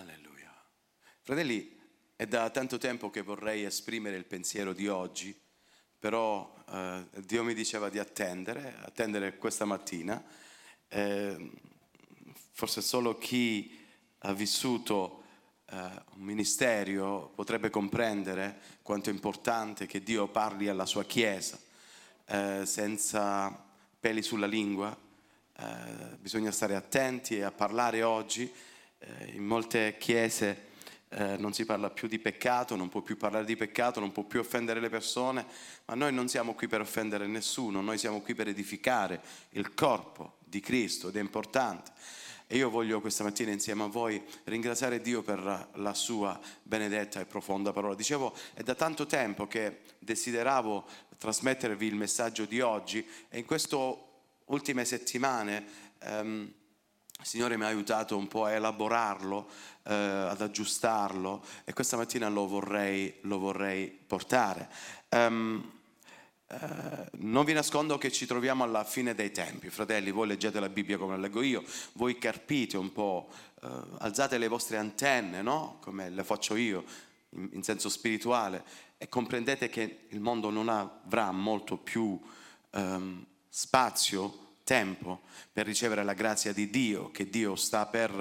Alleluia. Fratelli, è da tanto tempo che vorrei esprimere il pensiero di oggi, però eh, Dio mi diceva di attendere, attendere questa mattina. Eh, forse solo chi ha vissuto eh, un ministero potrebbe comprendere quanto è importante che Dio parli alla sua Chiesa eh, senza peli sulla lingua. Eh, bisogna stare attenti a parlare oggi in molte chiese eh, non si parla più di peccato, non può più parlare di peccato, non può più offendere le persone, ma noi non siamo qui per offendere nessuno, noi siamo qui per edificare il corpo di Cristo ed è importante. E io voglio questa mattina insieme a voi ringraziare Dio per la sua benedetta e profonda parola. Dicevo, è da tanto tempo che desideravo trasmettervi il messaggio di oggi e in queste ultime settimane ehm, il Signore mi ha aiutato un po' a elaborarlo, eh, ad aggiustarlo e questa mattina lo vorrei, lo vorrei portare. Um, eh, non vi nascondo che ci troviamo alla fine dei tempi, fratelli, voi leggete la Bibbia come la leggo io, voi carpite un po', eh, alzate le vostre antenne, no? come le faccio io, in, in, senso spirituale, e comprendete che il mondo non avrà molto più ehm, spazio tempo per ricevere la grazia di Dio, che Dio sta per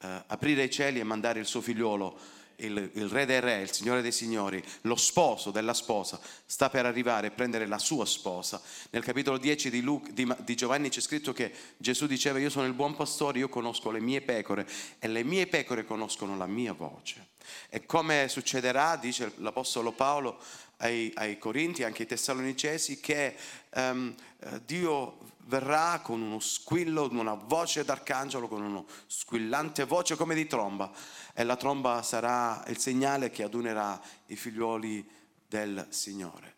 eh, aprire i cieli e mandare il suo figliolo, il, il, re dei re, il signore dei signori, lo sposo della sposa, sta per arrivare e prendere la sua sposa. Nel capitolo 10 di, Luca, di, di Giovanni c'è scritto che Gesù diceva io sono il buon pastore, io conosco le mie pecore e le mie pecore conoscono la mia voce. E come succederà, dice l'Apostolo Paolo ai, ai Corinti, anche ai Tessalonicesi, che um, Dio verrà con uno squillo, una voce d'arcangelo, con una squillante voce come di tromba e la tromba sarà il segnale che adunerà i figlioli del Signore.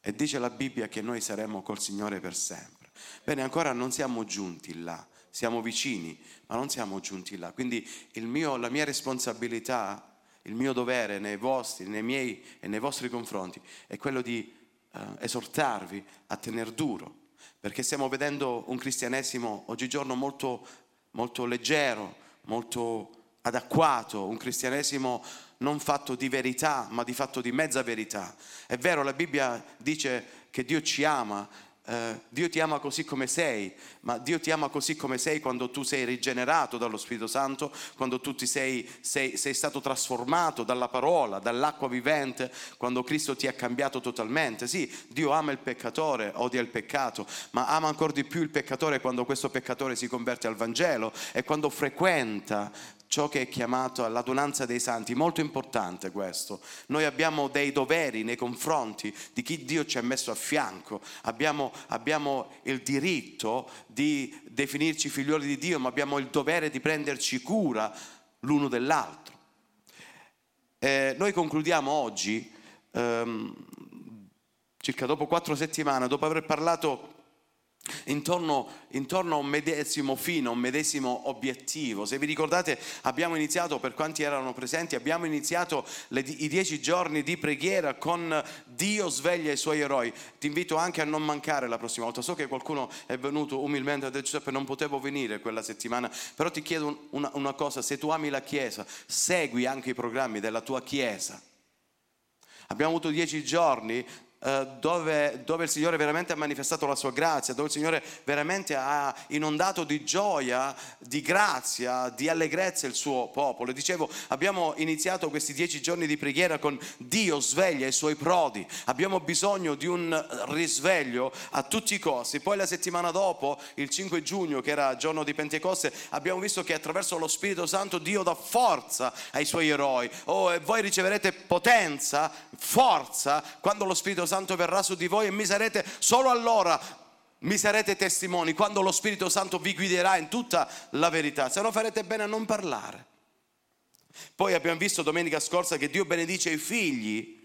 E dice la Bibbia che noi saremo col Signore per sempre. Bene, ancora non siamo giunti là, siamo vicini, ma non siamo giunti là. Quindi mio, la mia responsabilità, il mio dovere nei vostri, nei miei e nei vostri confronti è quello di eh, esortarvi a tener duro perché stiamo vedendo un cristianesimo oggigiorno molto, molto leggero, molto adacquato, un cristianesimo non fatto di verità, ma di fatto di mezza verità. È vero, la Bibbia dice che Dio ci ama, eh, Dio ti ama così come sei, ma Dio ti ama così come sei quando tu sei rigenerato dallo Spirito Santo, quando tu sei, sei, sei, stato trasformato dalla parola, dall'acqua vivente, quando Cristo ti ha cambiato totalmente. Sì, Dio ama il peccatore, odia il peccato, ma ama ancora di più il peccatore quando questo peccatore si converte al Vangelo e quando frequenta ciò che è chiamato all'adunanza dei santi, molto importante questo. Noi abbiamo dei doveri nei confronti di chi Dio ci ha messo a fianco, abbiamo, abbiamo il diritto di definirci figlioli di Dio, ma abbiamo il dovere di prenderci cura l'uno dell'altro. Eh, noi concludiamo oggi, ehm, circa dopo quattro settimane, dopo aver parlato Intorno, intorno, a un medesimo fine, a un medesimo obiettivo. Se vi ricordate abbiamo iniziato, per quanti erano presenti, abbiamo iniziato le, i dieci giorni di preghiera con Dio sveglia i suoi eroi. Ti invito anche a non mancare la prossima volta. So che qualcuno è venuto umilmente ha detto Giuseppe non potevo venire quella settimana, però ti chiedo una, una cosa, se tu ami la Chiesa, segui anche i programmi della tua Chiesa. Abbiamo avuto dieci giorni dove, dove, il Signore veramente ha manifestato la sua grazia, dove il Signore veramente ha inondato di gioia, di grazia, di allegrezza il suo popolo. Dicevo, abbiamo iniziato questi dieci giorni di preghiera con Dio sveglia i suoi prodi, abbiamo bisogno di un risveglio a tutti i costi. Poi la settimana dopo, il 5 giugno, che era giorno di Pentecoste, abbiamo visto che attraverso lo Spirito Santo Dio dà forza ai suoi eroi. Oh, e voi riceverete potenza, forza, quando lo Spirito Santo verrà su di voi e mi sarete solo allora mi sarete testimoni quando lo Spirito Santo vi guiderà in tutta la verità, se no farete bene a non parlare. Poi abbiamo visto domenica scorsa che Dio benedice i figli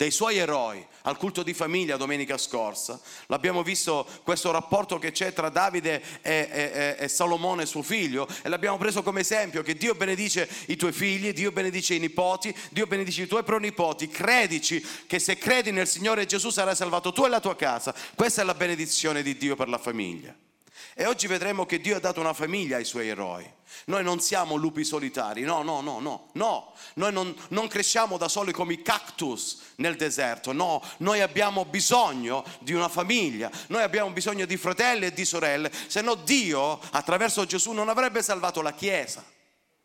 dei suoi eroi al culto di famiglia domenica scorsa. L'abbiamo visto questo rapporto che c'è tra Davide e, e, e, Salomone suo figlio e l'abbiamo preso come esempio che Dio benedice i tuoi figli, Dio benedice i nipoti, Dio benedice i tuoi pronipoti. Credici che se credi nel Signore Gesù sarai salvato tu e la tua casa. Questa è la benedizione di Dio per la famiglia. E oggi vedremo che Dio ha dato una famiglia ai suoi eroi. Noi non siamo lupi solitari, no, no, no, no, no. Noi non, non, cresciamo da soli come i cactus nel deserto, no. Noi abbiamo bisogno di una famiglia, noi abbiamo bisogno di fratelli e di sorelle, se no Dio attraverso Gesù non avrebbe salvato la Chiesa.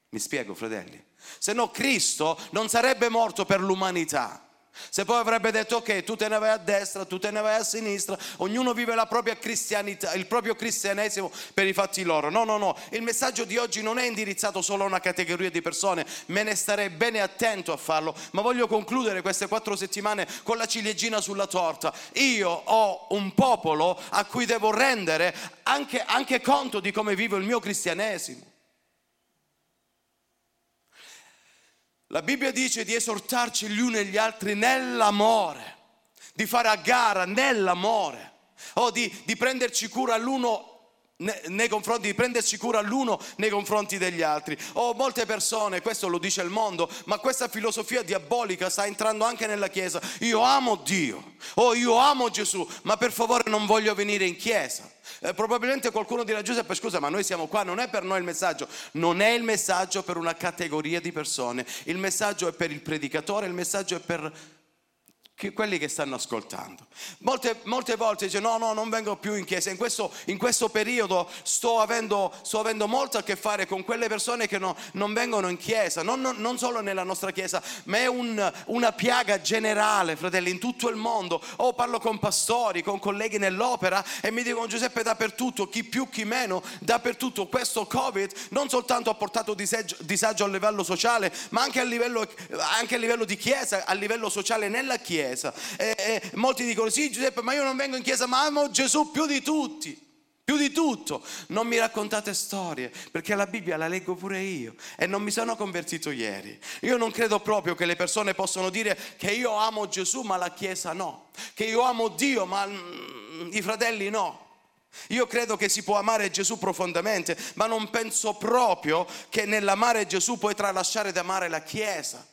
Mi spiego, fratelli? Se no Cristo non sarebbe morto per l'umanità. Se poi avrebbe detto ok, tu te ne vai a destra, tu te ne vai a sinistra, ognuno vive la propria cristianità, il proprio cristianesimo per i fatti loro. No, no, no, il messaggio di oggi non è indirizzato solo a una categoria di persone, me ne starei bene attento a farlo, ma voglio concludere queste quattro settimane con la ciliegina sulla torta. Io ho un popolo a cui devo rendere anche, anche conto di come vivo il mio cristianesimo. La Bibbia dice di esortarci gli uni e gli altri nell'amore, di fare a gara nell'amore, o di, di prenderci cura l'uno nei confronti di prenderci cura l'uno nei confronti degli altri. O oh, molte persone, questo lo dice il mondo, ma questa filosofia diabolica sta entrando anche nella Chiesa. Io amo Dio, o oh, io amo Gesù, ma per favore non voglio venire in Chiesa. Eh, probabilmente qualcuno dirà Giuseppe scusa ma noi siamo qua, non è per noi il messaggio, non è il messaggio per una categoria di persone, il messaggio è per il predicatore, il messaggio è per quelli che stanno ascoltando. Molte, molte volte dice no, no, non vengo più in chiesa. In questo, in questo periodo sto avendo, sto avendo, molto a che fare con quelle persone che no, non vengono in chiesa, non, non, non, solo nella nostra chiesa, ma è un, una piaga generale, fratelli, in tutto il mondo. O parlo con pastori, con colleghi nell'opera e mi dicono Giuseppe dappertutto, chi più, chi meno, dappertutto. Questo Covid non soltanto ha portato disagio, disagio a livello sociale, ma anche a livello, anche a livello di chiesa, a livello sociale nella chiesa chiesa. E, e molti dicono, sì Giuseppe, ma io non vengo in chiesa, ma amo Gesù più di tutti. Più di tutto, non mi raccontate storie, perché la Bibbia la leggo pure io e non mi sono convertito ieri. Io non credo proprio che le persone possano dire che io amo Gesù ma la Chiesa no, che io amo Dio ma mm, i fratelli no. Io credo che si può amare Gesù profondamente, ma non penso proprio che nell'amare Gesù puoi tralasciare di amare la Chiesa.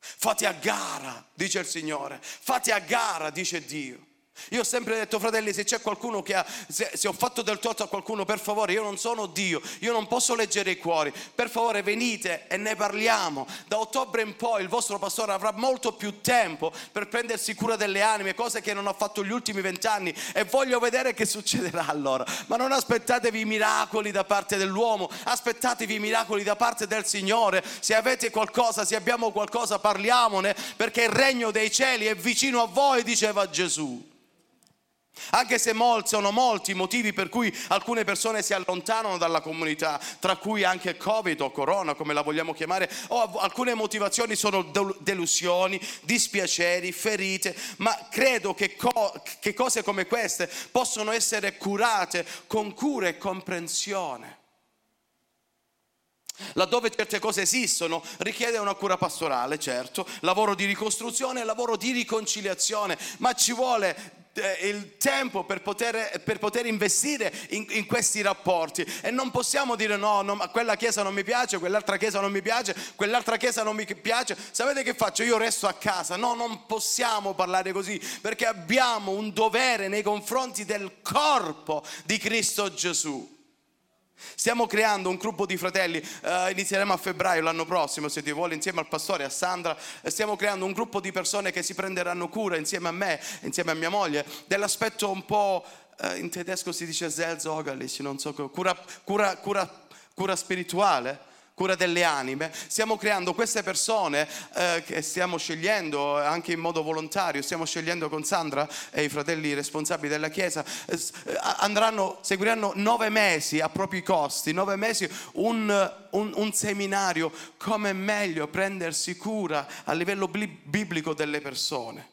Fate a gara, dice il Signore. Fate a gara, dice Dio. Io ho sempre detto, fratelli, se c'è qualcuno che ha, se, se, ho fatto del torto a qualcuno, per favore, io non sono Dio, io non posso leggere i cuori. Per favore, venite e ne parliamo. Da ottobre in poi il vostro pastore avrà molto più tempo per prendersi cura delle anime, cose che non ha fatto gli ultimi vent'anni. E voglio vedere che succederà allora. Ma non aspettatevi miracoli da parte dell'uomo, aspettatevi miracoli da parte del Signore. Se avete qualcosa, se abbiamo qualcosa, parliamone, perché il regno dei cieli è vicino a voi, diceva Gesù. Anche se molti, sono molti i motivi per cui alcune persone si allontanano dalla comunità, tra cui anche Covid o Corona, come la vogliamo chiamare, o alcune motivazioni sono delusioni, dispiaceri, ferite, ma credo che, co- che cose come queste possono essere curate con cura e comprensione. Laddove certe cose esistono, richiede una cura pastorale, certo, lavoro di ricostruzione, lavoro di riconciliazione, ma ci vuole il tempo per poter, per poter investire in, in, questi rapporti e non possiamo dire no, no, quella chiesa non mi piace, quell'altra chiesa non mi piace, quell'altra chiesa non mi piace, sapete che faccio? Io resto a casa, no, non possiamo parlare così perché abbiamo un dovere nei confronti del corpo di Cristo Gesù. Stiamo creando un gruppo di fratelli, uh, inizieremo a febbraio l'anno prossimo, se Dio vuole, insieme al pastore, a Sandra. Stiamo creando un gruppo di persone che si prenderanno cura insieme a me, insieme a mia moglie, dell'aspetto un po', uh, in tedesco si dice Seelsorgerlich, non so, cura, cura, cura, cura spirituale cura delle anime, stiamo creando queste persone eh, che stiamo scegliendo anche in modo volontario, stiamo scegliendo con Sandra e i fratelli responsabili della Chiesa, eh, andranno, seguiranno nove mesi a propri costi, nove mesi un, un, un seminario come meglio prendersi cura a livello biblico delle persone.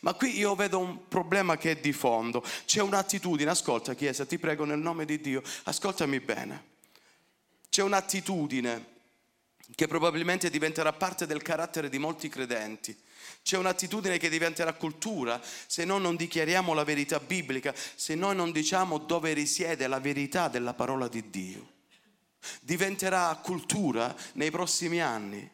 Ma qui io vedo un problema che è di fondo. C'è un'attitudine, ascolta Chiesa, ti prego nel nome di Dio, ascoltami bene. C'è un'attitudine che probabilmente diventerà parte del carattere di molti credenti. C'è un'attitudine che diventerà cultura se noi non dichiariamo la verità biblica, se noi non diciamo dove risiede la verità della parola di Dio. Diventerà cultura nei prossimi anni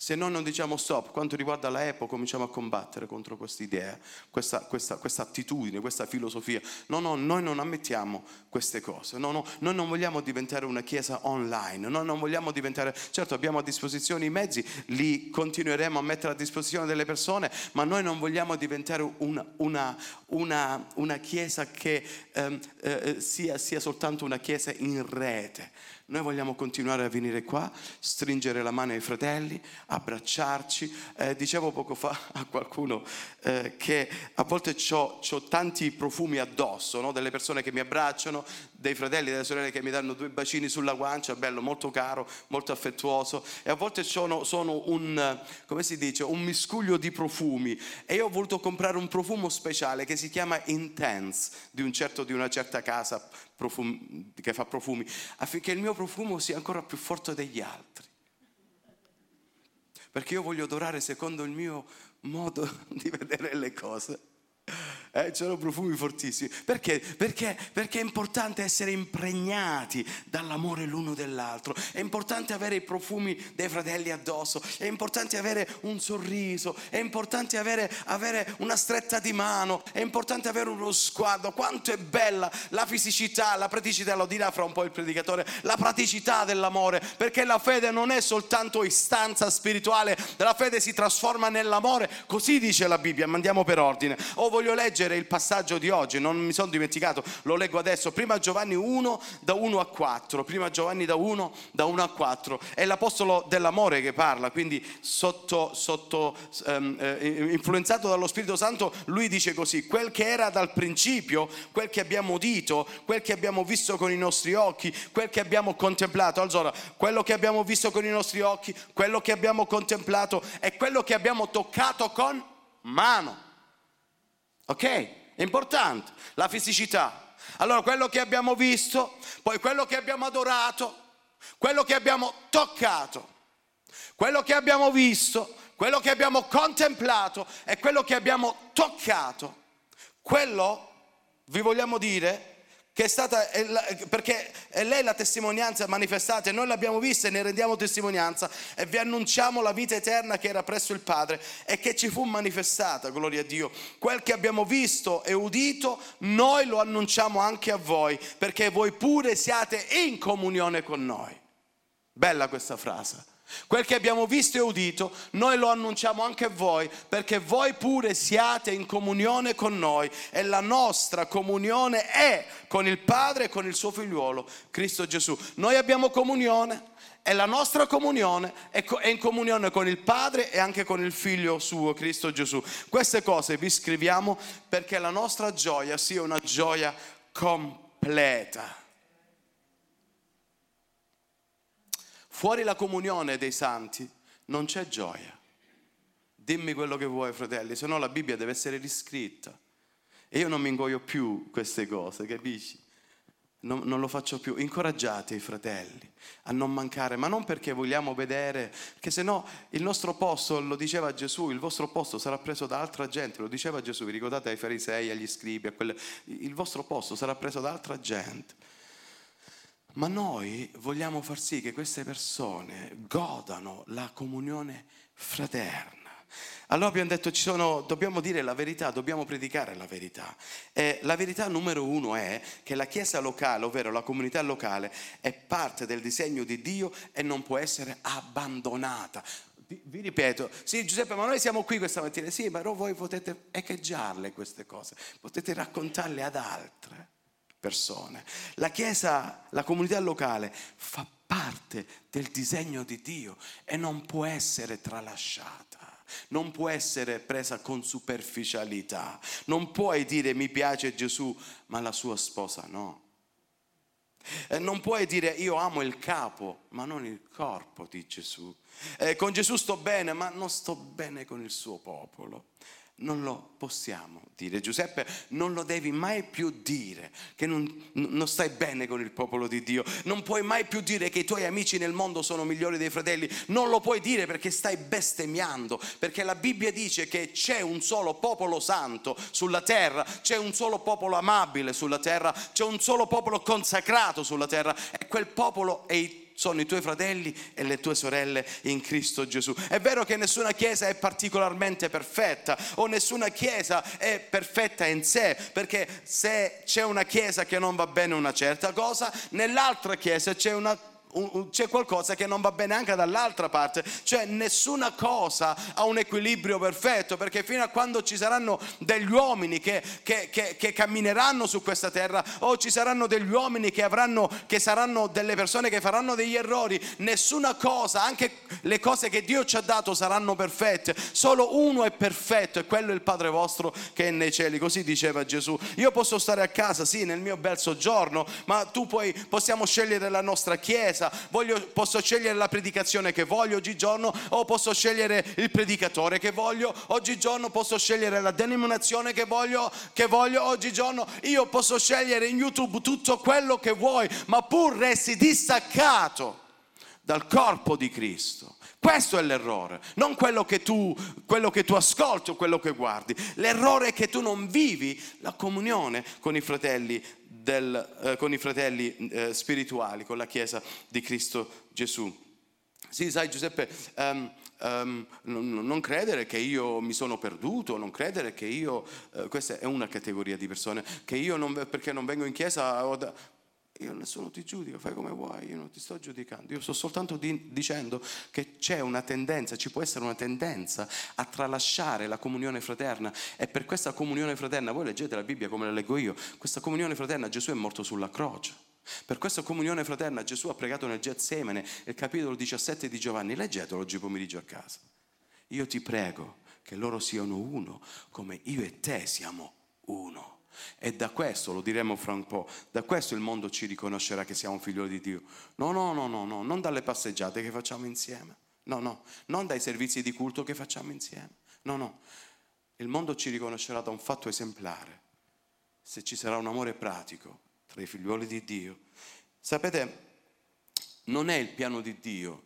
Se noi non diciamo stop, quanto riguarda la Apple, cominciamo a combattere contro questa idea, questa, questa, questa, attitudine, questa filosofia. No, no, noi non ammettiamo queste cose. No, no, noi non vogliamo diventare una chiesa online. Noi non vogliamo diventare, certo abbiamo a disposizione i mezzi, li continueremo a mettere a disposizione delle persone, ma noi non vogliamo diventare una, una, una, una chiesa che ehm, eh, sia, sia soltanto una chiesa in rete noi vogliamo continuare a venire qua, stringere la mano ai fratelli, abbracciarci. Eh, dicevo poco fa a qualcuno eh, che a volte ho tanti profumi addosso, no? delle persone che mi abbracciano, dei fratelli e delle sorelle che mi danno due bacini sulla guancia, bello, molto caro, molto affettuoso. E a volte sono, sono un, come si dice, un miscuglio di profumi. E io ho voluto comprare un profumo speciale che si chiama Intense, di, un certo, di una certa casa profum, che fa profumi, affinché il mio profumo sia ancora più forte degli altri. Perché io voglio adorare secondo il mio modo di vedere le cose. Eh, c'erano profumi fortissimi. Perché? Perché? Perché è importante essere impregnati dall'amore l'uno dell'altro. È importante avere i profumi dei fratelli addosso. È importante avere un sorriso. È importante avere, avere una stretta di mano. È importante avere uno sguardo. Quanto è bella la fisicità, la praticità, lo dirà fra un po' il predicatore, la praticità dell'amore. Perché la fede non è soltanto istanza spirituale, la fede si trasforma nell'amore. Così dice la Bibbia. Ma andiamo per ordine. O voglio leggere leggere il passaggio di oggi, non mi sono dimenticato, lo leggo adesso. Prima Giovanni 1 da 1 a 4, prima Giovanni da 1 da 1 a 4. È l'apostolo dell'amore che parla, quindi sotto, sotto um, eh, influenzato dallo Spirito Santo, lui dice così: quel che era dal principio, quel che abbiamo udito, quel che abbiamo visto con i nostri occhi, quel che abbiamo contemplato. Allora, quello che abbiamo visto con i nostri occhi, quello che abbiamo contemplato è quello che abbiamo toccato con mano. Ok? È importante. La fisicità. Allora, quello che abbiamo visto, poi quello che abbiamo adorato, quello che abbiamo toccato, quello che abbiamo visto, quello che abbiamo contemplato e quello che abbiamo toccato. Quello, vi vogliamo dire, che è stata, perché è lei la testimonianza manifestata e noi l'abbiamo vista e ne rendiamo testimonianza e vi annunciamo la vita eterna che era presso il Padre e che ci fu manifestata, gloria a Dio. Quel che abbiamo visto e udito, noi lo annunciamo anche a voi, perché voi pure siate in comunione con noi. Bella questa frase. Quel che abbiamo visto e udito, noi lo annunciamo anche a voi, perché voi pure siate in comunione con noi e la nostra comunione è con il Padre e con il suo figliuolo, Cristo Gesù. Noi abbiamo comunione e la nostra comunione è in comunione con il Padre e anche con il Figlio suo, Cristo Gesù. Queste cose vi scriviamo perché la nostra gioia sia una gioia completa. Fuori la comunione dei santi non c'è gioia. Dimmi quello che vuoi, fratelli, se no la Bibbia deve essere riscritta. E io non mi ingoio più queste cose, capisci? Non, non, lo faccio più. Incoraggiate i fratelli a non mancare, ma non perché vogliamo vedere, perché se no il nostro posto, lo diceva Gesù, il vostro posto sarà preso da altra gente, lo diceva Gesù, vi ricordate ai farisei, agli scribi, a quelle, il vostro posto sarà preso da altra gente. Ma noi vogliamo far sì che queste persone godano la comunione fraterna. Allora abbiamo detto, sono, dobbiamo dire la verità, dobbiamo predicare la verità. E la verità numero uno è che la chiesa locale, ovvero la comunità locale, è parte del disegno di Dio e non può essere abbandonata. Vi ripeto, sì Giuseppe, ma noi siamo qui questa mattina, sì, ma voi potete echeggiarle queste cose, potete raccontarle ad altre persone. La Chiesa, la comunità locale fa parte del disegno di Dio e non può essere tralasciata. Non può essere presa con superficialità. Non puoi dire mi piace Gesù, ma la sua sposa no. Eh, non puoi dire io amo il capo, ma non il corpo di Gesù. Eh, con Gesù sto bene, ma non sto bene con il suo popolo non lo possiamo dire. Giuseppe, non lo devi mai più dire che non, non, stai bene con il popolo di Dio. Non puoi mai più dire che i tuoi amici nel mondo sono migliori dei fratelli. Non lo puoi dire perché stai bestemmiando. Perché la Bibbia dice che c'è un solo popolo santo sulla terra, c'è un solo popolo amabile sulla terra, c'è un solo popolo consacrato sulla terra e quel popolo è il sono i tuoi fratelli e le tue sorelle in Cristo Gesù. È vero che nessuna chiesa è particolarmente perfetta o nessuna chiesa è perfetta in sé, perché se c'è una chiesa che non va bene una certa cosa, nell'altra chiesa c'è una c'è qualcosa che non va bene anche dall'altra parte, cioè nessuna cosa ha un equilibrio perfetto, perché fino a quando ci saranno degli uomini che, che, che, che cammineranno su questa terra o ci saranno degli uomini che, avranno, che saranno delle persone che faranno degli errori, nessuna cosa, anche le cose che Dio ci ha dato saranno perfette, solo uno è perfetto e quello è il Padre vostro che è nei cieli, così diceva Gesù. Io posso stare a casa, sì, nel mio bel soggiorno, ma tu poi possiamo scegliere la nostra chiesa chiesa, voglio, posso scegliere la predicazione che voglio oggigiorno o posso scegliere il predicatore che voglio oggigiorno, posso scegliere la denominazione che voglio, che voglio oggigiorno, io posso scegliere in YouTube tutto quello che vuoi, ma pur resti distaccato dal corpo di Cristo. Questo è l'errore, non quello che, tu, quello che tu ascolti o quello che guardi. L'errore è che tu non vivi la comunione con i fratelli del, eh, con i fratelli eh, spirituali, con la Chiesa di Cristo Gesù. Sì, sai Giuseppe, um, um, non, credere che io mi sono perduto, non credere che io, uh, questa è una categoria di persone, che io non, perché non vengo in chiesa da, io nessuno ti giudica, fai come vuoi, io non ti sto giudicando, io sto soltanto di, dicendo che c'è una tendenza, ci può essere una tendenza a tralasciare la comunione fraterna e per questa comunione fraterna, voi leggete la Bibbia come la leggo io, questa comunione fraterna Gesù è morto sulla croce. Per questa comunione fraterna Gesù ha pregato nel Getsemane, il capitolo 17 di Giovanni, leggetelo oggi pomeriggio a casa. Io ti prego che loro siano uno come io e te siamo uno. E da questo, lo diremo fra un po', da questo il mondo ci riconoscerà che siamo figlioli di Dio. No, no, no, no, no, non dalle passeggiate che facciamo insieme. No, no, non dai servizi di culto che facciamo insieme. No, no. Il mondo ci riconoscerà da un fatto esemplare, se ci sarà un amore pratico tra i figlioli di Dio. Sapete, non è il piano di Dio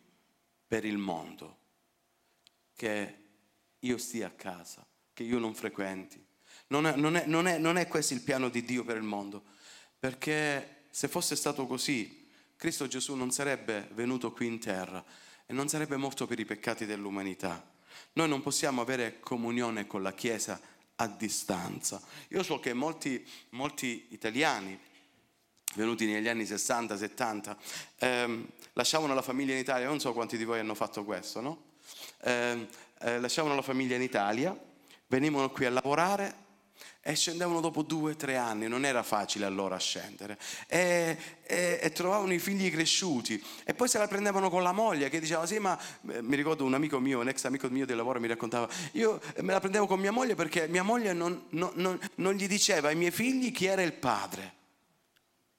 per il mondo che io stia a casa, che io non frequenti, non è, non, è, non, è, non è questo il piano di Dio per il mondo, perché se fosse stato così, Cristo Gesù non sarebbe venuto qui in terra e non sarebbe morto per i peccati dell'umanità. Noi non possiamo avere comunione con la Chiesa a distanza. Io so che molti, molti italiani, venuti negli anni 60-70, ehm, lasciavano la famiglia in Italia, non so quanti di voi hanno fatto questo, no? Eh, eh, lasciavano la famiglia in Italia, venivano qui a lavorare e scendevano dopo due o tre anni, non era facile allora scendere, e, e, e, trovavano i figli cresciuti. E poi se la prendevano con la moglie che diceva sì ma eh, mi ricordo un amico mio, un ex amico mio di lavoro mi raccontava, io me la prendevo con mia moglie perché mia moglie non, non, non, non gli diceva ai miei figli chi era il padre,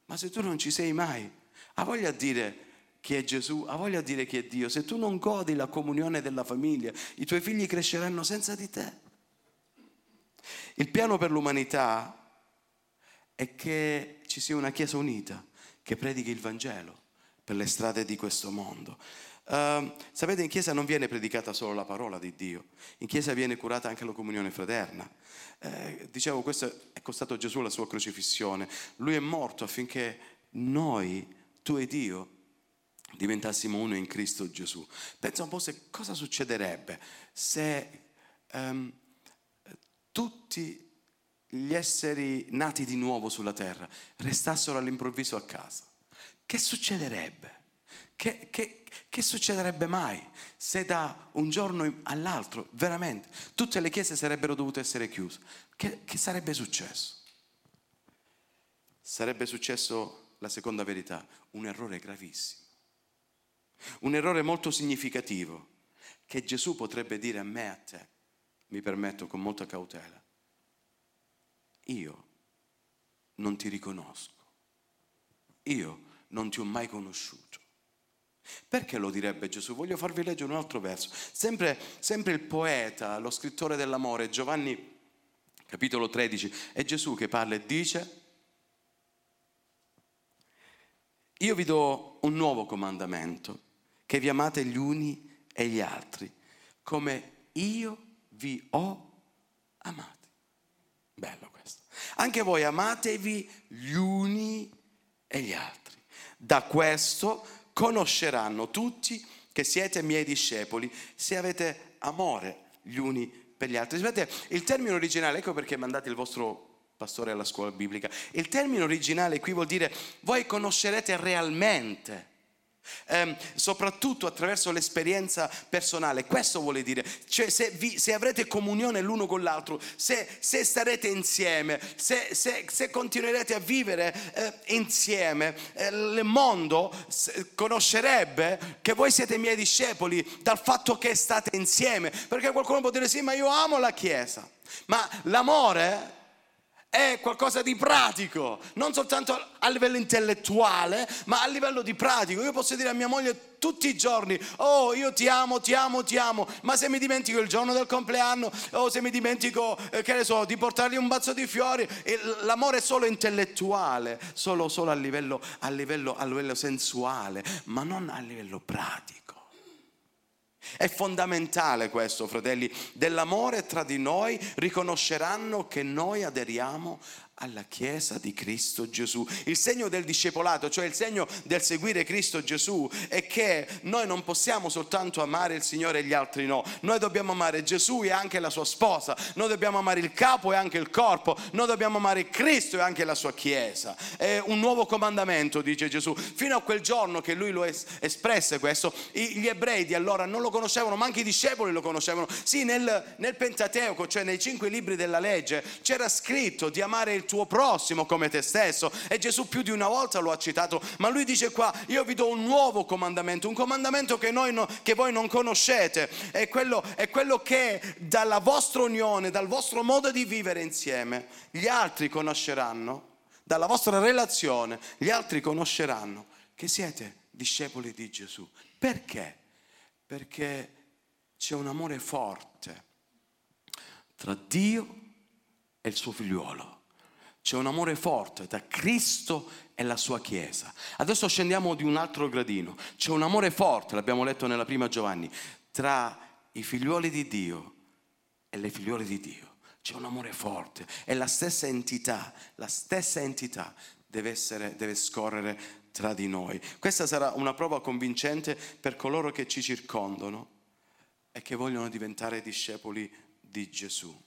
ma se tu non ci sei mai, ha voglia di dire chi è Gesù, ha voglia di dire chi è Dio, se tu non godi la comunione della famiglia, i tuoi figli cresceranno senza di te. Il piano per l'umanità è che ci sia una Chiesa unita che predichi il Vangelo per le strade di questo mondo. Uh, sapete, in Chiesa non viene predicata solo la parola di Dio, in Chiesa viene curata anche la comunione fraterna. Eh, dicevo, questo è costato a Gesù la sua crocifissione. Lui è morto affinché noi, tu ed io, diventassimo uno in Cristo Gesù. Pensa un po' se cosa succederebbe se um, tutti gli esseri nati di nuovo sulla terra restassero all'improvviso a casa, che succederebbe? Che, che, che, succederebbe mai se da un giorno all'altro veramente tutte le chiese sarebbero dovute essere chiuse? Che, che sarebbe successo? Sarebbe successo la seconda verità, un errore gravissimo, un errore molto significativo che Gesù potrebbe dire a me e a te mi permetto con molta cautela, io non ti riconosco, io non ti ho mai conosciuto. Perché lo direbbe Gesù? Voglio farvi leggere un altro verso. Sempre, sempre il poeta, lo scrittore dell'amore, Giovanni capitolo 13, è Gesù che parla e dice, io vi do un nuovo comandamento, che vi amate gli uni e gli altri, come io vi ho amati. Bello questo. Anche voi amatevi gli uni e gli altri. Da questo conosceranno tutti che siete miei discepoli se avete amore gli uni per gli altri. Sapete, il termine originale, ecco perché mandate il vostro pastore alla scuola biblica, il termine originale qui vuol dire voi conoscerete realmente eh, soprattutto attraverso l'esperienza personale. Questo vuole dire, cioè se, vi, se avrete comunione l'uno con l'altro, se, se starete insieme, se, se, continuerete a vivere eh, insieme, eh, il mondo conoscerebbe che voi siete miei discepoli dal fatto che state insieme. Perché qualcuno può dire sì, ma io amo la Chiesa. Ma l'amore è qualcosa di pratico, non soltanto a livello intellettuale, ma a livello di pratico. Io posso dire a mia moglie tutti i giorni, oh io ti amo, ti amo, ti amo, ma se mi dimentico il giorno del compleanno o se mi dimentico, eh, che ne so, di portargli un bazzo di fiori, l'amore è solo intellettuale, solo, solo a, livello, a, livello, a livello sensuale, ma non a livello pratico. È fondamentale questo, fratelli. Dell'amore tra di noi riconosceranno che noi aderiamo alla Chiesa di Cristo Gesù. Il segno del discepolato, cioè il segno del seguire Cristo Gesù, è che noi non possiamo soltanto amare il Signore e gli altri no. Noi dobbiamo amare Gesù e anche la sua sposa. Noi dobbiamo amare il capo e anche il corpo. Noi dobbiamo amare Cristo e anche la sua Chiesa. È un nuovo comandamento, dice Gesù. Fino a quel giorno che lui lo es- espresse questo, gli ebrei di allora non lo conoscevano, ma anche i discepoli lo conoscevano. Sì, nel, nel Pentateuco, cioè nei cinque libri della legge, c'era scritto di amare il il tuo prossimo come te stesso. E Gesù più di una volta lo ha citato, ma lui dice qua, io vi do un nuovo comandamento, un comandamento che, no, che voi non conoscete. È quello, è quello che dalla vostra unione, dal vostro modo di vivere insieme, gli altri conosceranno, dalla vostra relazione, gli altri conosceranno che siete discepoli di Gesù. Perché? Perché c'è un amore forte tra Dio e il suo figliuolo. C'è un amore forte tra Cristo e la sua Chiesa. Adesso scendiamo di un altro gradino. C'è un amore forte, l'abbiamo letto nella prima Giovanni, tra i figlioli di Dio e le figliole di Dio. C'è un amore forte. È la stessa entità, la stessa entità deve, essere, deve scorrere tra di noi. Questa sarà una prova convincente per coloro che ci circondano e che vogliono diventare discepoli di Gesù.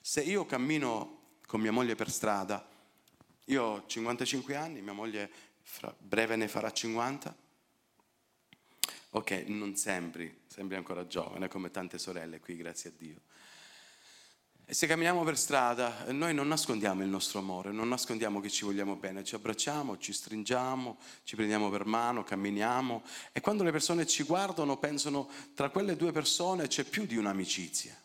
Se io cammino con mia moglie per strada. Io ho 55 anni, mia moglie fra breve ne farà 50. Ok, non sembri, sembri ancora giovane come tante sorelle qui, grazie a Dio. E se camminiamo per strada, noi non nascondiamo il nostro amore, non nascondiamo che ci vogliamo bene, ci abbracciamo, ci stringiamo, ci prendiamo per mano, camminiamo e quando le persone ci guardano pensano tra quelle due persone c'è più di un'amicizia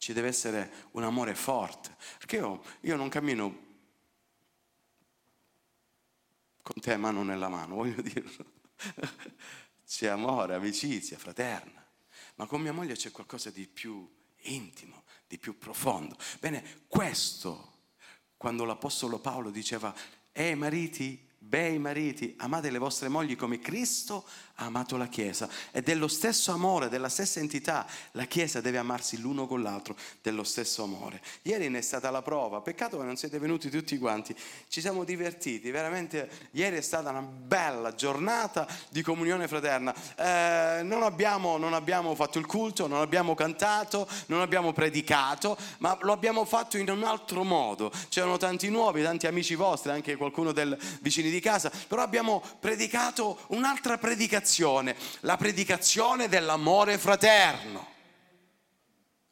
ci deve essere un amore forte. Perché io, io non cammino con te mano nella mano, voglio dirlo. C'è amore, amicizia, fraterna. Ma con mia moglie c'è qualcosa di più intimo, di più profondo. Bene, questo, quando l'Apostolo Paolo diceva, ehi mariti, bei mariti, amate le vostre mogli come Cristo ha amato la Chiesa. E dello stesso amore, della stessa entità, la Chiesa deve amarsi l'uno con l'altro, dello stesso amore. Ieri ne è stata la prova, peccato che non siete venuti tutti quanti, ci siamo divertiti, veramente ieri è stata una bella giornata di comunione fraterna. Eh, non, abbiamo, non abbiamo fatto il culto, non abbiamo cantato, non abbiamo predicato, ma lo abbiamo fatto in un altro modo. C'erano tanti nuovi, tanti amici vostri, anche qualcuno del vicini di casa, però abbiamo predicato un'altra predicazione predicazione, la predicazione dell'amore fraterno.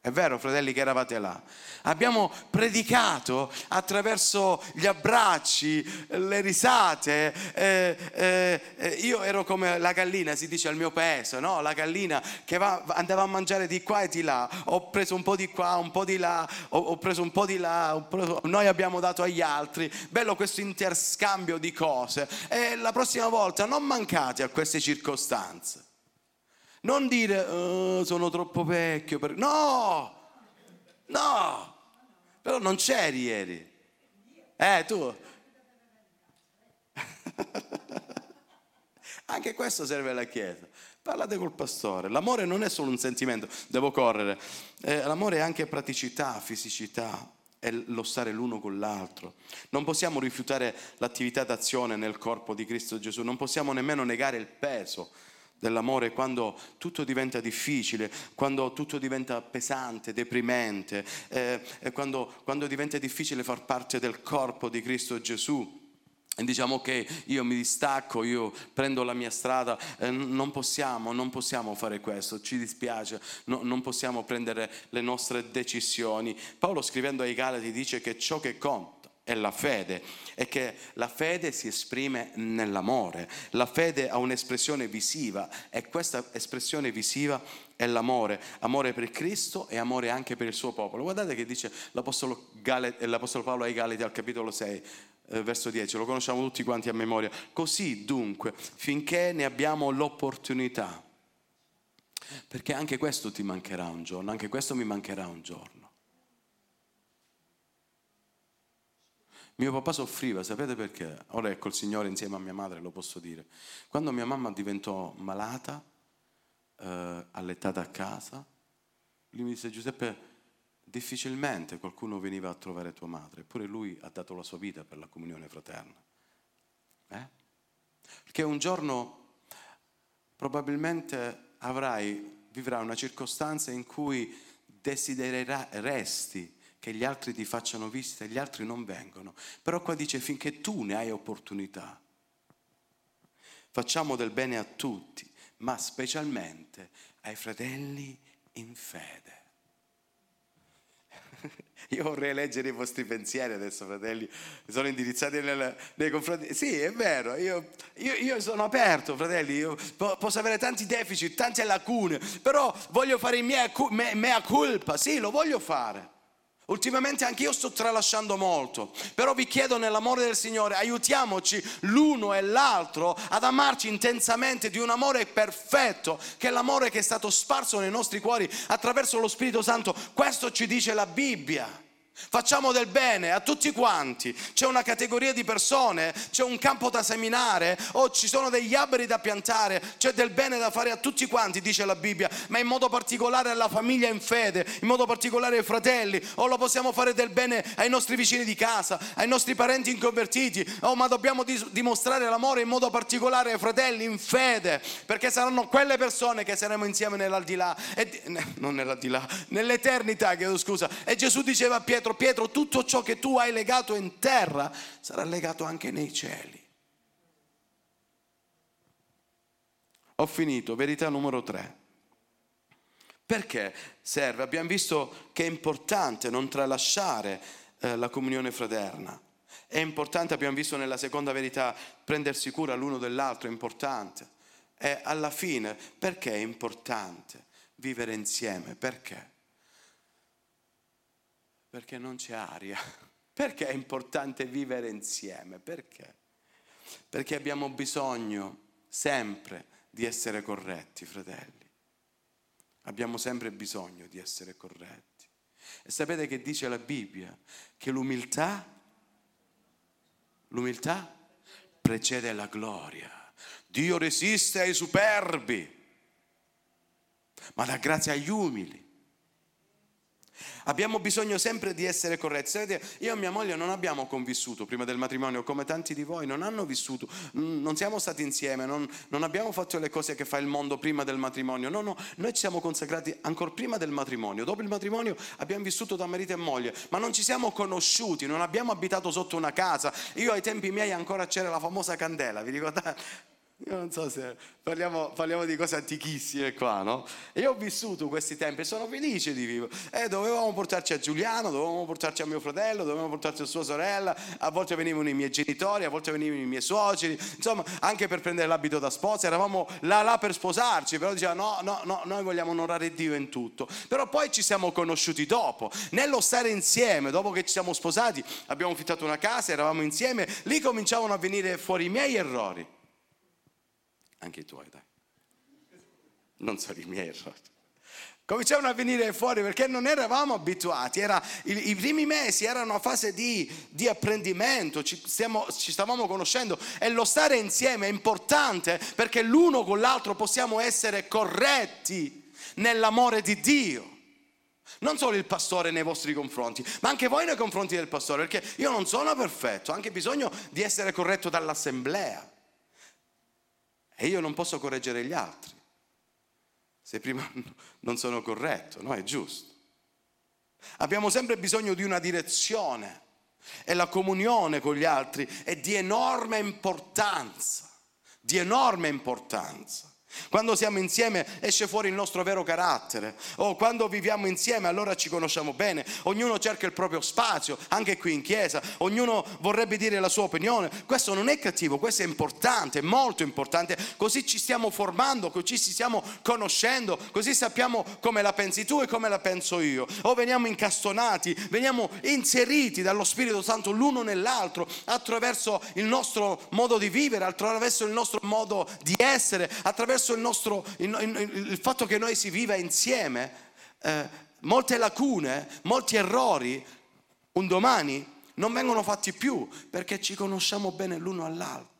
È vero, fratelli, che eravate là. Abbiamo predicato attraverso gli abbracci, le risate. Eh, eh, eh, io ero come la gallina, si dice al mio paese, no? La gallina che va, andava a mangiare di qua e di là. Ho preso un po' di qua, un po' di là, ho, ho preso un po' di là. Preso, noi abbiamo dato agli altri. Bello questo interscambio di cose. E la prossima volta non mancate a queste circostanze. Non dire oh, sono troppo vecchio. Per... No, no, però non c'eri ieri. Eh, tu. Anche questo serve alla Chiesa. Parlate col pastore. L'amore non è solo un sentimento, devo correre. Eh, l'amore è anche praticità, fisicità. è lo stare l'uno con l'altro. Non possiamo rifiutare l'attività d'azione nel corpo di Cristo Gesù, non possiamo nemmeno negare il peso dell'amore quando tutto diventa difficile, quando tutto diventa pesante, deprimente, eh, quando, quando diventa difficile far parte del corpo di Cristo Gesù. E diciamo ok, io mi distacco, io prendo la mia strada, eh, non possiamo, non possiamo fare questo, ci dispiace, no, non possiamo prendere le nostre decisioni. Paolo scrivendo ai Galati dice che ciò che conta è la fede e che la fede si esprime nell'amore. La fede ha un'espressione visiva e questa espressione visiva è l'amore, amore per Cristo e amore anche per il suo popolo. Guardate che dice l'Apostolo, Galati, l'Apostolo Paolo ai Galati al capitolo 6 eh, verso 10, lo conosciamo tutti quanti a memoria. Così dunque, finché ne abbiamo l'opportunità, perché anche questo ti mancherà un giorno, anche questo mi mancherà un giorno. Mio papà soffriva, sapete perché? Ora è col Signore insieme a mia madre, lo posso dire. Quando mia mamma diventò malata, eh, allettata a casa, lui mi disse Giuseppe, difficilmente qualcuno veniva a trovare tua madre, eppure lui ha dato la sua vita per la comunione fraterna. Eh? Perché un giorno probabilmente avrai, vivrai una circostanza in cui desidereresti che gli altri ti facciano visita gli altri non vengono. Però qua dice finché tu ne hai opportunità. Facciamo del bene a tutti, ma specialmente ai fratelli in fede. Io vorrei leggere i vostri pensieri adesso, fratelli, sono indirizzati nel, nei confronti. Sì, è vero, io, io, io sono aperto, fratelli, io posso avere tanti deficit, tante lacune, però voglio fare mia, mea culpa, sì, lo voglio fare. Ultimamente anche io sto tralasciando molto, però vi chiedo nell'amore del Signore, aiutiamoci l'uno e l'altro ad amarci intensamente di un amore perfetto, che è l'amore che è stato sparso nei nostri cuori attraverso lo Spirito Santo. Questo ci dice la Bibbia. Facciamo del bene a tutti quanti. C'è una categoria di persone, c'è un campo da seminare o ci sono degli alberi da piantare, c'è del bene da fare a tutti quanti, dice la Bibbia, ma in modo particolare alla famiglia in fede, in modo particolare ai fratelli, o lo possiamo fare del bene ai nostri vicini di casa, ai nostri parenti inconvertiti, oh, ma dobbiamo dimostrare l'amore in modo particolare ai fratelli in fede, perché saranno quelle persone che saremo insieme nell'aldilà, e, non nell'aldilà, nell'eternità, chiedo scusa. E Gesù diceva a Pietro, Pietro, Pietro, tutto ciò che tu hai legato in terra sarà legato anche nei cieli. Ho finito, verità numero tre. Perché serve? Abbiamo visto che è importante non tralasciare eh, la comunione fraterna. È importante, abbiamo visto nella seconda verità, prendersi cura l'uno dell'altro, è importante. E alla fine, perché è importante vivere insieme? Perché? Perché non c'è aria. Perché è importante vivere insieme? Perché? Perché abbiamo bisogno sempre di essere corretti, fratelli. Abbiamo sempre bisogno di essere corretti. E sapete che dice la Bibbia? Che l'umiltà, l'umiltà precede la gloria. Dio resiste ai superbi, ma dà grazia agli umili. Abbiamo bisogno sempre di essere corretti. Sapete, io e mia moglie non abbiamo convissuto prima del matrimonio, come tanti di voi non hanno vissuto, non siamo stati insieme, non, non abbiamo fatto le cose che fa il mondo prima del matrimonio. No, no, noi ci siamo consacrati ancora prima del matrimonio. Dopo il matrimonio abbiamo vissuto da marito e moglie, ma non ci siamo conosciuti, non abbiamo abitato sotto una casa. Io ai tempi miei ancora c'era la famosa candela, vi ricordate? Io non so se parliamo, parliamo, di cose antichissime qua, no? E ho vissuto questi tempi e sono felice di vivere. E dovevamo portarci a Giuliano, dovevamo portarci a mio fratello, dovevamo portarci a sua sorella, a volte venivano i miei genitori, a volte venivano i miei suoceri, insomma, anche per prendere l'abito da sposa, eravamo là là per sposarci, però diceva no, no, no, noi vogliamo onorare Dio in tutto. Però poi ci siamo conosciuti dopo, nello stare insieme, dopo che ci siamo sposati, abbiamo affittato una casa, eravamo insieme, lì cominciavano a venire fuori i miei errori anche i tuoi, dai. Non sono i miei errori. Cominciavano a venire fuori perché non eravamo abituati, era, i, i, primi mesi erano una fase di, di apprendimento, ci, stiamo, ci stavamo conoscendo e lo stare insieme è importante perché l'uno con l'altro possiamo essere corretti nell'amore di Dio. Non solo il pastore nei vostri confronti, ma anche voi nei confronti del pastore, perché io non sono perfetto, ho anche bisogno di essere corretto dall'assemblea. E io non posso correggere gli altri se prima non sono corretto, no? È giusto. Abbiamo sempre bisogno di una direzione e la comunione con gli altri è di enorme importanza, di enorme importanza. Quando siamo insieme esce fuori il nostro vero carattere. O quando viviamo insieme allora ci conosciamo bene. Ognuno cerca il proprio spazio, anche qui in chiesa. Ognuno vorrebbe dire la sua opinione. Questo non è cattivo, questo è importante, molto importante. Così ci stiamo formando, così ci stiamo conoscendo, così sappiamo come la pensi tu e come la penso io. O veniamo incastonati, veniamo inseriti dallo Spirito Santo l'uno nell'altro attraverso il nostro modo di vivere, attraverso il nostro modo di essere, attraverso attraverso il, nostro, il, il, il fatto che noi si viva insieme, eh, molte lacune, molti errori, un domani non vengono fatti più perché ci conosciamo bene l'uno all'altro.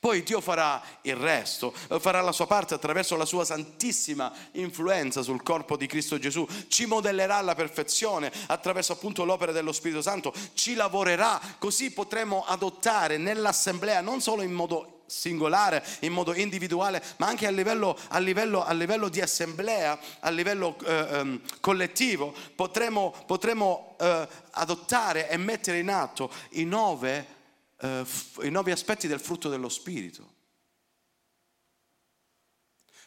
Poi Dio farà il resto, farà la sua parte attraverso la sua santissima influenza sul corpo di Cristo Gesù, ci modellerà alla perfezione attraverso appunto l'opera dello Spirito Santo, ci lavorerà, così potremo adottare nell'assemblea non solo in modo singolare, in modo individuale, ma anche a livello, a livello, a livello di assemblea, a livello eh, um, collettivo, potremo, potremo eh, adottare e mettere in atto i nove, eh, i nove aspetti del frutto dello Spirito.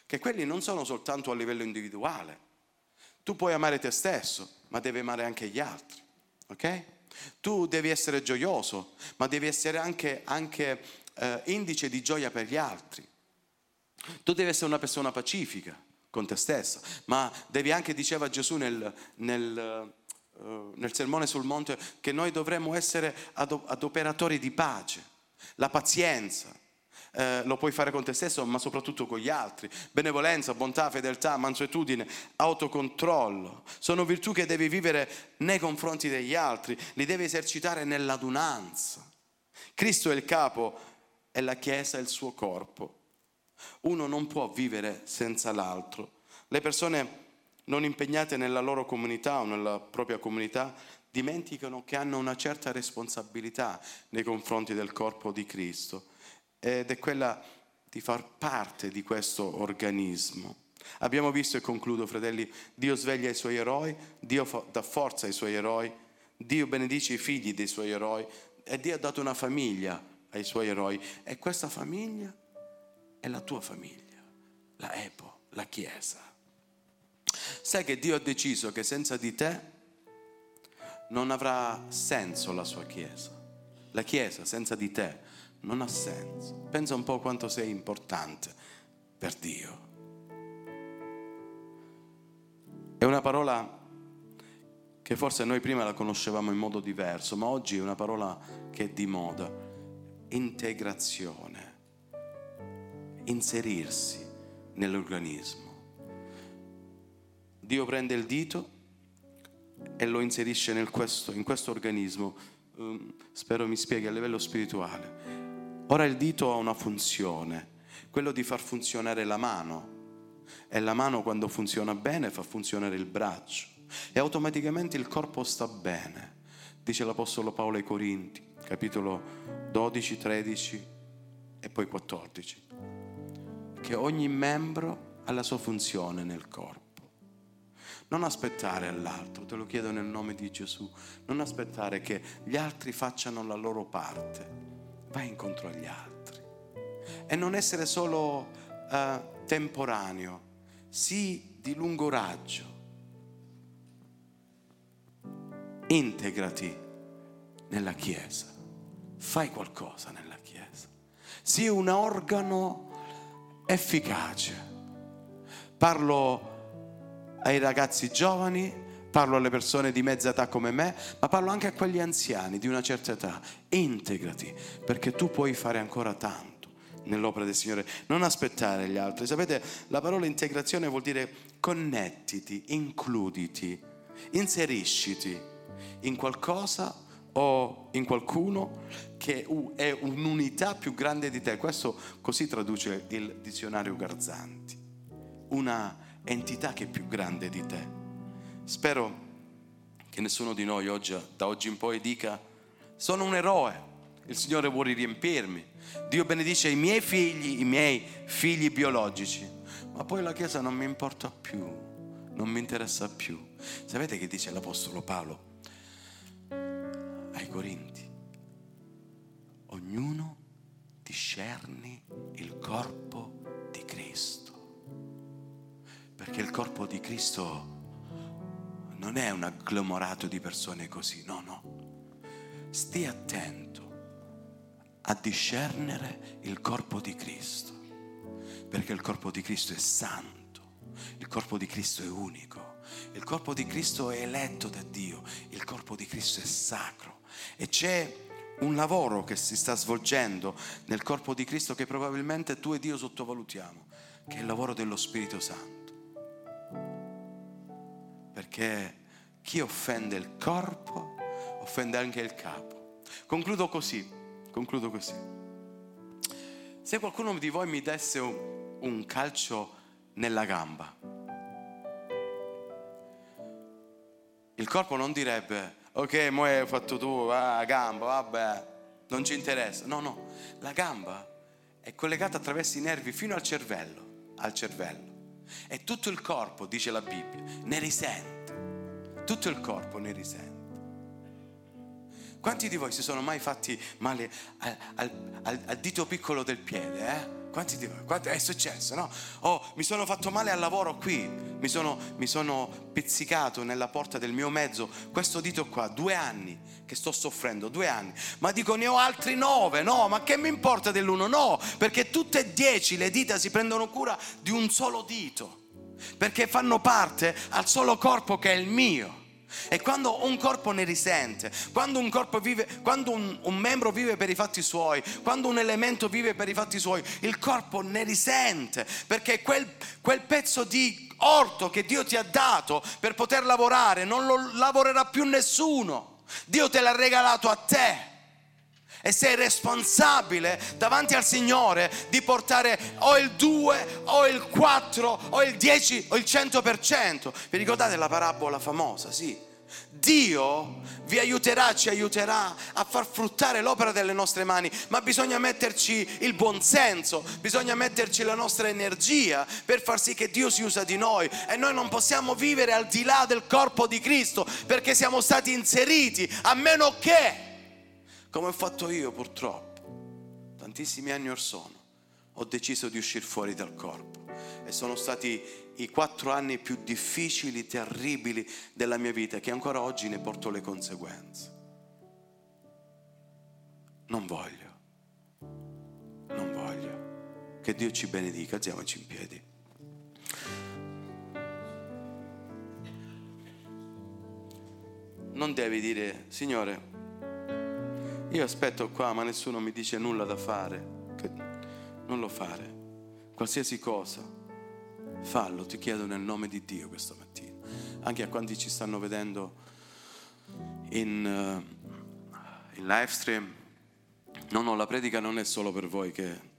Che quelli non sono soltanto a livello individuale. Tu puoi amare te stesso, ma devi amare anche gli altri. Ok? Tu devi essere gioioso, ma devi essere anche, anche eh, indice di gioia per gli altri. Tu devi essere una persona pacifica con te stessa, ma devi anche, diceva Gesù nel, nel, nel sermone sul monte, che noi dovremmo essere adoperatori di pace, la pazienza. Eh, lo puoi fare con te stesso, ma soprattutto con gli altri. Benevolenza, bontà, fedeltà, mansuetudine, autocontrollo. Sono virtù che devi vivere nei confronti degli altri, li devi esercitare nell'adunanza. Cristo è il capo e la Chiesa è il suo corpo. Uno non può vivere senza l'altro. Le persone non impegnate nella loro comunità o nella propria comunità dimenticano che hanno una certa responsabilità nei confronti del corpo di Cristo ed è quella di far parte di questo organismo. Abbiamo visto e concludo, fratelli, Dio sveglia i suoi eroi, Dio dà forza ai suoi eroi, Dio benedice i figli dei suoi eroi e Dio ha dato una famiglia ai suoi eroi. E questa famiglia è la tua famiglia, la Epo, la Chiesa. Sai che Dio ha deciso che senza di te non avrà senso la sua Chiesa. La Chiesa senza di te non ha senso. Pensa un po' quanto sei importante per Dio. È una parola che forse noi prima la conoscevamo in modo diverso, ma oggi è una parola che è di moda integrazione, inserirsi nell'organismo. Dio prende il dito e lo inserisce nel questo, in questo organismo, um, spero mi spieghi a livello spirituale. Ora il dito ha una funzione, quello di far funzionare la mano e la mano quando funziona bene fa funzionare il braccio e automaticamente il corpo sta bene, dice l'Apostolo Paolo ai Corinti, capitolo 12, 13 e poi 14. Che ogni membro ha la sua funzione nel corpo. Non aspettare all'altro, te lo chiedo nel nome di Gesù, non aspettare che gli altri facciano la loro parte, vai incontro agli altri. E non essere solo uh, temporaneo, sii di lungo raggio. Integrati nella Chiesa fai qualcosa nella Chiesa. Sii un organo efficace. Parlo ai ragazzi giovani, parlo alle persone di mezza età come me, ma parlo anche a quegli anziani di una certa età. Integrati, perché tu puoi fare ancora tanto nell'opera del Signore. Non aspettare gli altri. Sapete, la parola integrazione vuol dire connettiti, includiti, inserisciti in qualcosa o in qualcuno che è un'unità più grande di te. Questo così traduce il dizionario Garzanti. Una entità che è più grande di te. Spero che nessuno di noi oggi, da oggi in poi dica sono un eroe, il Signore vuole riempirmi. Dio benedice i miei figli, i miei figli biologici, ma poi la Chiesa non mi importa più, non mi interessa più. Sapete che dice l'Apostolo Paolo ai Corinti? Ognuno discerni il corpo di Cristo. Perché il corpo di Cristo non è un agglomerato di persone così, no, no. Stia attento a discernere il corpo di Cristo, perché il corpo di Cristo è santo, il corpo di Cristo è unico, il corpo di Cristo è eletto da Dio, il corpo di Cristo è sacro e c'è un lavoro che si sta svolgendo nel corpo di Cristo che probabilmente tu ed io sottovalutiamo, che è il lavoro dello Spirito Santo. Perché chi offende il corpo offende anche il capo. Concludo così, concludo così. Se qualcuno di voi mi desse un, un calcio nella gamba, il corpo non direbbe ok, mo hai fatto tu, ah, gamba, vabbè, non ci interessa. No, no, la gamba è collegata attraverso i nervi fino al cervello, al cervello. E tutto il corpo, dice la Bibbia, ne risente. Tutto il corpo ne risente. Quanti di voi si sono mai fatti male al, al, al, dito piccolo del piede? Eh? Quanti di voi? È successo, no? Oh, mi sono fatto male al lavoro qui, mi sono, mi sono pizzicato nella porta del mio mezzo, questo dito qua, due anni che sto soffrendo, due anni. Ma dico ne ho altri nove, no, ma che mi importa dell'uno? No, perché tutte e dieci le dita si prendono cura di un solo dito, perché fanno parte al solo corpo che è il mio. E quando un corpo ne risente, quando un, corpo vive, quando un, un, membro vive per i fatti suoi, quando un elemento vive per i fatti suoi, il corpo ne risente, perché quel, quel pezzo di orto che Dio ti ha dato per poter lavorare non lo lavorerà più nessuno. Dio te l'ha regalato a te e sei responsabile davanti al Signore di portare o il 2 o il 4 o il 10 o il 100%. Vi ricordate la parabola famosa? Sì. Dio vi aiuterà, ci aiuterà a far fruttare l'opera delle nostre mani, ma bisogna metterci il buon senso, bisogna metterci la nostra energia per far sì che Dio si usa di noi. E noi non possiamo vivere al di là del corpo di Cristo perché siamo stati inseriti, a meno che come ho fatto io purtroppo, tantissimi anni or sono, ho deciso di uscire fuori dal corpo. E sono stati i quattro anni più difficili, terribili della mia vita, che ancora oggi ne porto le conseguenze. Non voglio, non voglio. Che Dio ci benedica, alziamoci in piedi. Non devi dire, Signore, io aspetto qua, ma nessuno mi dice nulla da fare. Non lo fare. Qualsiasi cosa, fallo, ti chiedo nel nome di Dio questa mattina. Anche a quanti ci stanno vedendo in, uh, in live stream. No, no, la predica non è solo per voi che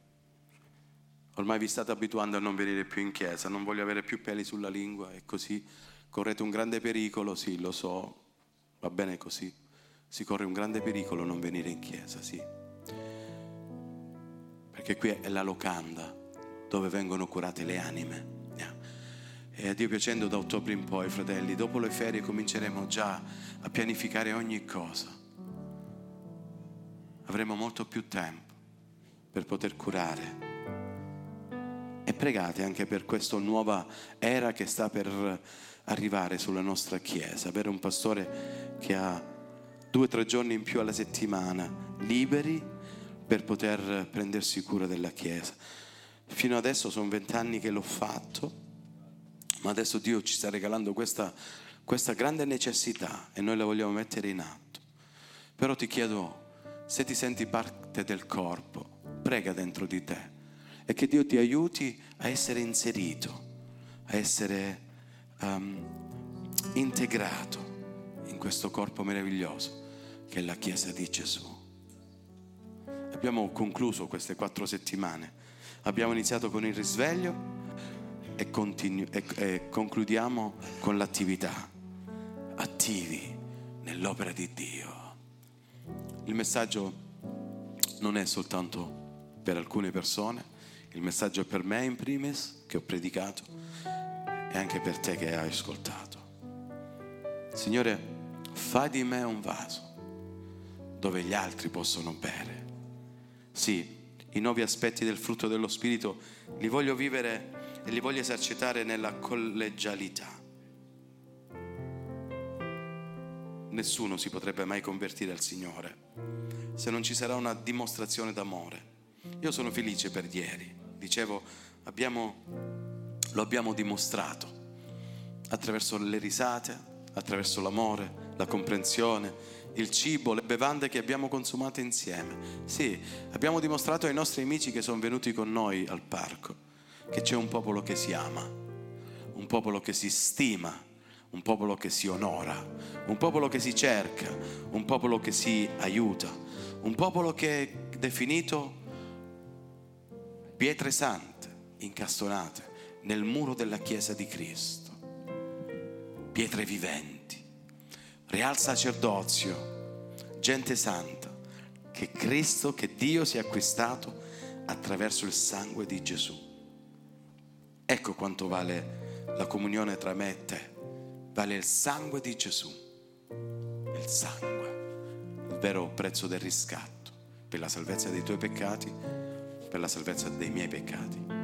ormai vi state abituando a non venire più in chiesa, non voglio avere più peli sulla lingua e così correte un grande pericolo, sì, lo so, va bene così si corre un grande pericolo non venire in chiesa, sì. Perché qui è la locanda dove vengono curate le anime. E a Dio piacendo da ottobre in poi, fratelli, dopo le ferie cominceremo già a pianificare ogni cosa. Avremo molto più tempo per poter curare. E pregate anche per questa nuova era che sta per arrivare sulla nostra Chiesa, avere un pastore che ha due o tre giorni in più alla settimana, liberi per poter prendersi cura della Chiesa. Fino adesso sono vent'anni che l'ho fatto, ma adesso Dio ci sta regalando questa, questa grande necessità e noi la vogliamo mettere in atto. Però ti chiedo, se ti senti parte del corpo, prega dentro di te e che Dio ti aiuti a essere inserito, a essere um, integrato in questo corpo meraviglioso che è la Chiesa di Gesù. Abbiamo concluso queste quattro settimane. Abbiamo iniziato con il risveglio, e, continu- e, e concludiamo con l'attività. Attivi nell'opera di Dio. Il messaggio non è soltanto per alcune persone, il messaggio è per me in primis che ho predicato e anche per te che hai ascoltato. Signore, fai di me un vaso dove gli altri possono bere. Sì, i nuovi aspetti del frutto dello Spirito li voglio vivere e li voglio esercitare nella collegialità. Nessuno si potrebbe mai convertire al Signore se non ci sarà una dimostrazione d'amore. Io sono felice per ieri, dicevo, abbiamo, lo abbiamo dimostrato attraverso le risate, attraverso l'amore, la comprensione, il cibo, le bevande che abbiamo consumato insieme. Sì, abbiamo dimostrato ai nostri amici che sono venuti con noi al parco che c'è un popolo che si ama, un popolo che si stima, un popolo che si onora, un popolo che si cerca, un popolo che si aiuta, un popolo che è definito pietre sante incastonate nel muro della Chiesa di Cristo, pietre viventi, real sacerdozio, gente santa, che Cristo, che Dio si è acquistato attraverso il sangue di Gesù. Ecco quanto vale la comunione tra me e te, vale il sangue di Gesù, il sangue, il vero prezzo del riscatto per la salvezza dei tuoi peccati per la salvezza dei miei peccati.